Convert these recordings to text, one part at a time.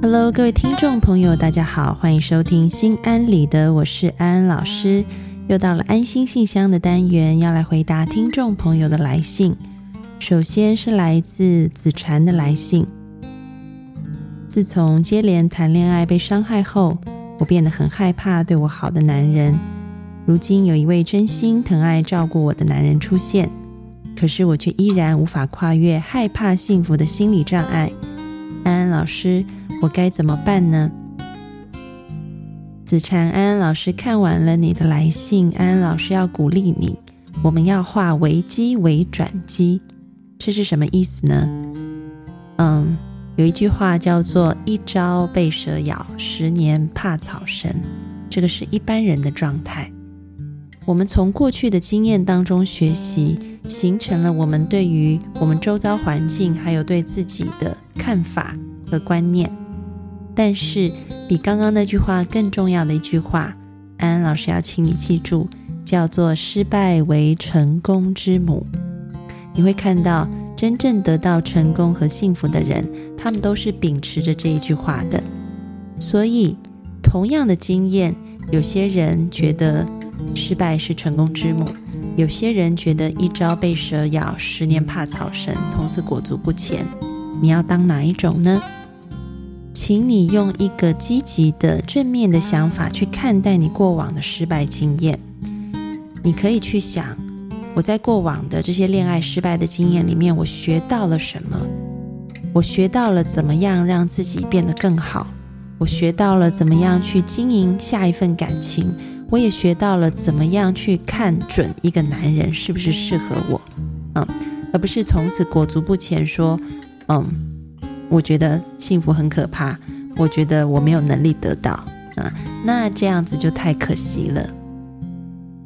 Hello，各位听众朋友，大家好，欢迎收听心安理得，我是安安老师。又到了安心信箱的单元，要来回答听众朋友的来信。首先是来自子禅的来信。自从接连谈恋爱被伤害后，我变得很害怕对我好的男人。如今有一位真心疼爱照顾我的男人出现，可是我却依然无法跨越害怕幸福的心理障碍。安安老师。我该怎么办呢？子禅安安老师看完了你的来信，安安老师要鼓励你，我们要化危机为转机，这是什么意思呢？嗯，有一句话叫做“一朝被蛇咬，十年怕草绳”，这个是一般人的状态。我们从过去的经验当中学习，形成了我们对于我们周遭环境还有对自己的看法和观念。但是，比刚刚那句话更重要的一句话，安安老师要请你记住，叫做“失败为成功之母”。你会看到，真正得到成功和幸福的人，他们都是秉持着这一句话的。所以，同样的经验，有些人觉得失败是成功之母，有些人觉得一朝被蛇咬，十年怕草绳，从此裹足不前。你要当哪一种呢？请你用一个积极的、正面的想法去看待你过往的失败经验。你可以去想，我在过往的这些恋爱失败的经验里面，我学到了什么？我学到了怎么样让自己变得更好？我学到了怎么样去经营下一份感情？我也学到了怎么样去看准一个男人是不是适合我？嗯，而不是从此裹足不前，说，嗯。我觉得幸福很可怕，我觉得我没有能力得到啊，那这样子就太可惜了。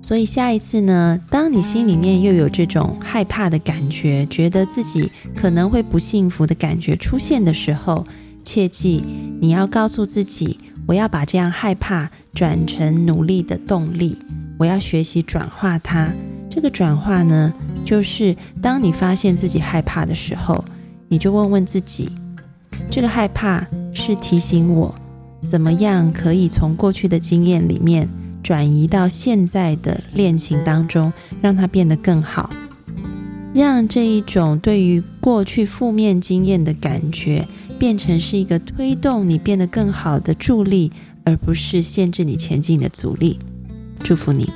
所以下一次呢，当你心里面又有这种害怕的感觉，觉得自己可能会不幸福的感觉出现的时候，切记你要告诉自己，我要把这样害怕转成努力的动力，我要学习转化它。这个转化呢，就是当你发现自己害怕的时候，你就问问自己。这个害怕是提醒我，怎么样可以从过去的经验里面转移到现在的恋情当中，让它变得更好，让这一种对于过去负面经验的感觉变成是一个推动你变得更好的助力，而不是限制你前进的阻力。祝福你。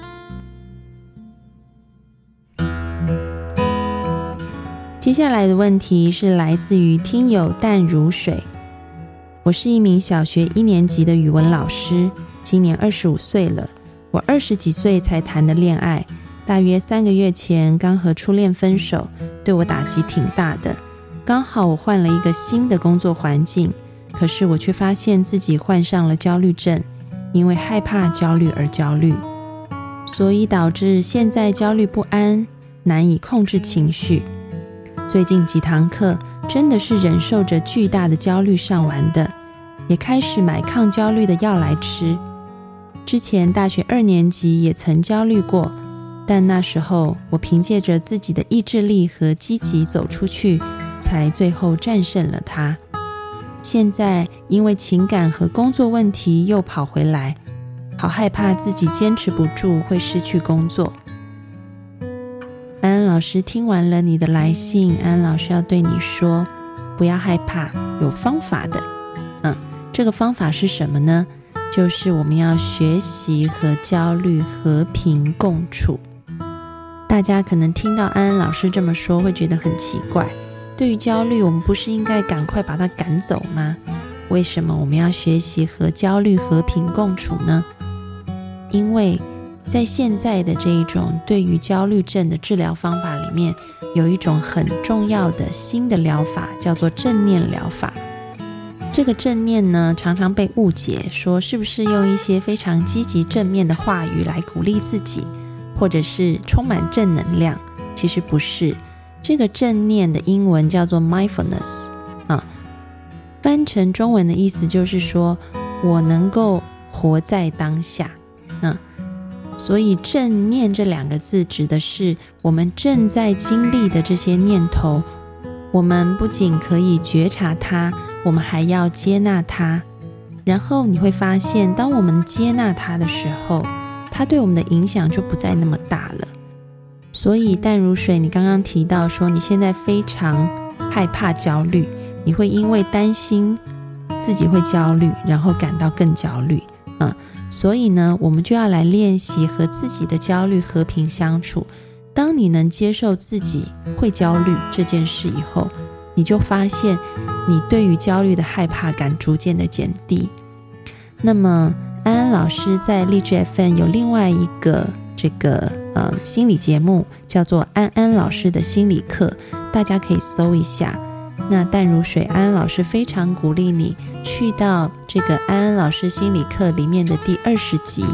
接下来的问题是来自于听友淡如水。我是一名小学一年级的语文老师，今年二十五岁了。我二十几岁才谈的恋爱，大约三个月前刚和初恋分手，对我打击挺大的。刚好我换了一个新的工作环境，可是我却发现自己患上了焦虑症，因为害怕焦虑而焦虑，所以导致现在焦虑不安，难以控制情绪。最近几堂课真的是忍受着巨大的焦虑上完的，也开始买抗焦虑的药来吃。之前大学二年级也曾焦虑过，但那时候我凭借着自己的意志力和积极走出去，才最后战胜了它。现在因为情感和工作问题又跑回来，好害怕自己坚持不住会失去工作。老师听完了你的来信，安安老师要对你说，不要害怕，有方法的。嗯，这个方法是什么呢？就是我们要学习和焦虑和平共处。大家可能听到安安老师这么说，会觉得很奇怪。对于焦虑，我们不是应该赶快把它赶走吗？为什么我们要学习和焦虑和平共处呢？因为。在现在的这一种对于焦虑症的治疗方法里面，有一种很重要的新的疗法，叫做正念疗法。这个正念呢，常常被误解，说是不是用一些非常积极正面的话语来鼓励自己，或者是充满正能量？其实不是。这个正念的英文叫做 mindfulness 啊，翻成中文的意思就是说我能够活在当下。所以，正念这两个字指的是我们正在经历的这些念头，我们不仅可以觉察它，我们还要接纳它。然后你会发现，当我们接纳它的时候，它对我们的影响就不再那么大了。所以淡如水，你刚刚提到说你现在非常害怕焦虑，你会因为担心自己会焦虑，然后感到更焦虑。所以呢，我们就要来练习和自己的焦虑和平相处。当你能接受自己会焦虑这件事以后，你就发现你对于焦虑的害怕感逐渐的减低。那么安安老师在励志 FM 有另外一个这个呃心理节目，叫做安安老师的心理课，大家可以搜一下。那淡如水安老师非常鼓励你去到这个安安老师心理课里面的第二十集。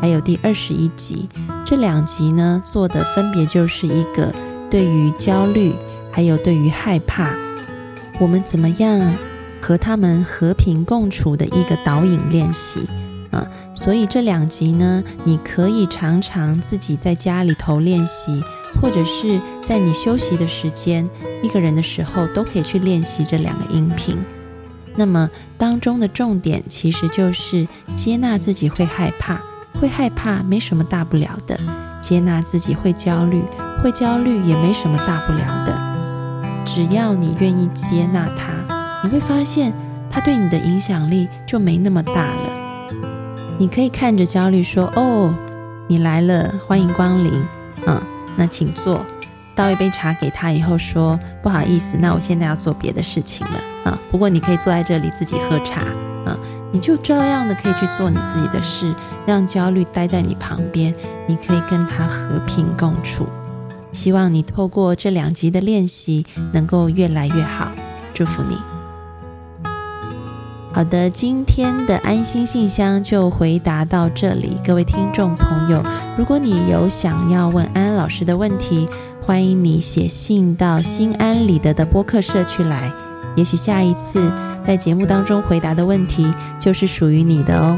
还有第二十一集，这两集呢做的分别就是一个对于焦虑，还有对于害怕，我们怎么样和他们和平共处的一个导引练习啊。所以这两集呢，你可以常常自己在家里头练习，或者是在你休息的时间，一个人的时候，都可以去练习这两个音频。那么当中的重点其实就是接纳自己会害怕。会害怕没什么大不了的，接纳自己会焦虑，会焦虑也没什么大不了的。只要你愿意接纳它，你会发现它对你的影响力就没那么大了。你可以看着焦虑说：“哦，你来了，欢迎光临。”那请坐。倒一杯茶给他以后说：“不好意思，那我现在要做别的事情了。”啊，不过你可以坐在这里自己喝茶。啊。你就照样的可以去做你自己的事，让焦虑待在你旁边，你可以跟他和平共处。希望你透过这两集的练习，能够越来越好。祝福你。好的，今天的安心信箱就回答到这里。各位听众朋友，如果你有想要问安安老师的问题，欢迎你写信到心安理得的播客社区来。也许下一次。在节目当中回答的问题就是属于你的哦。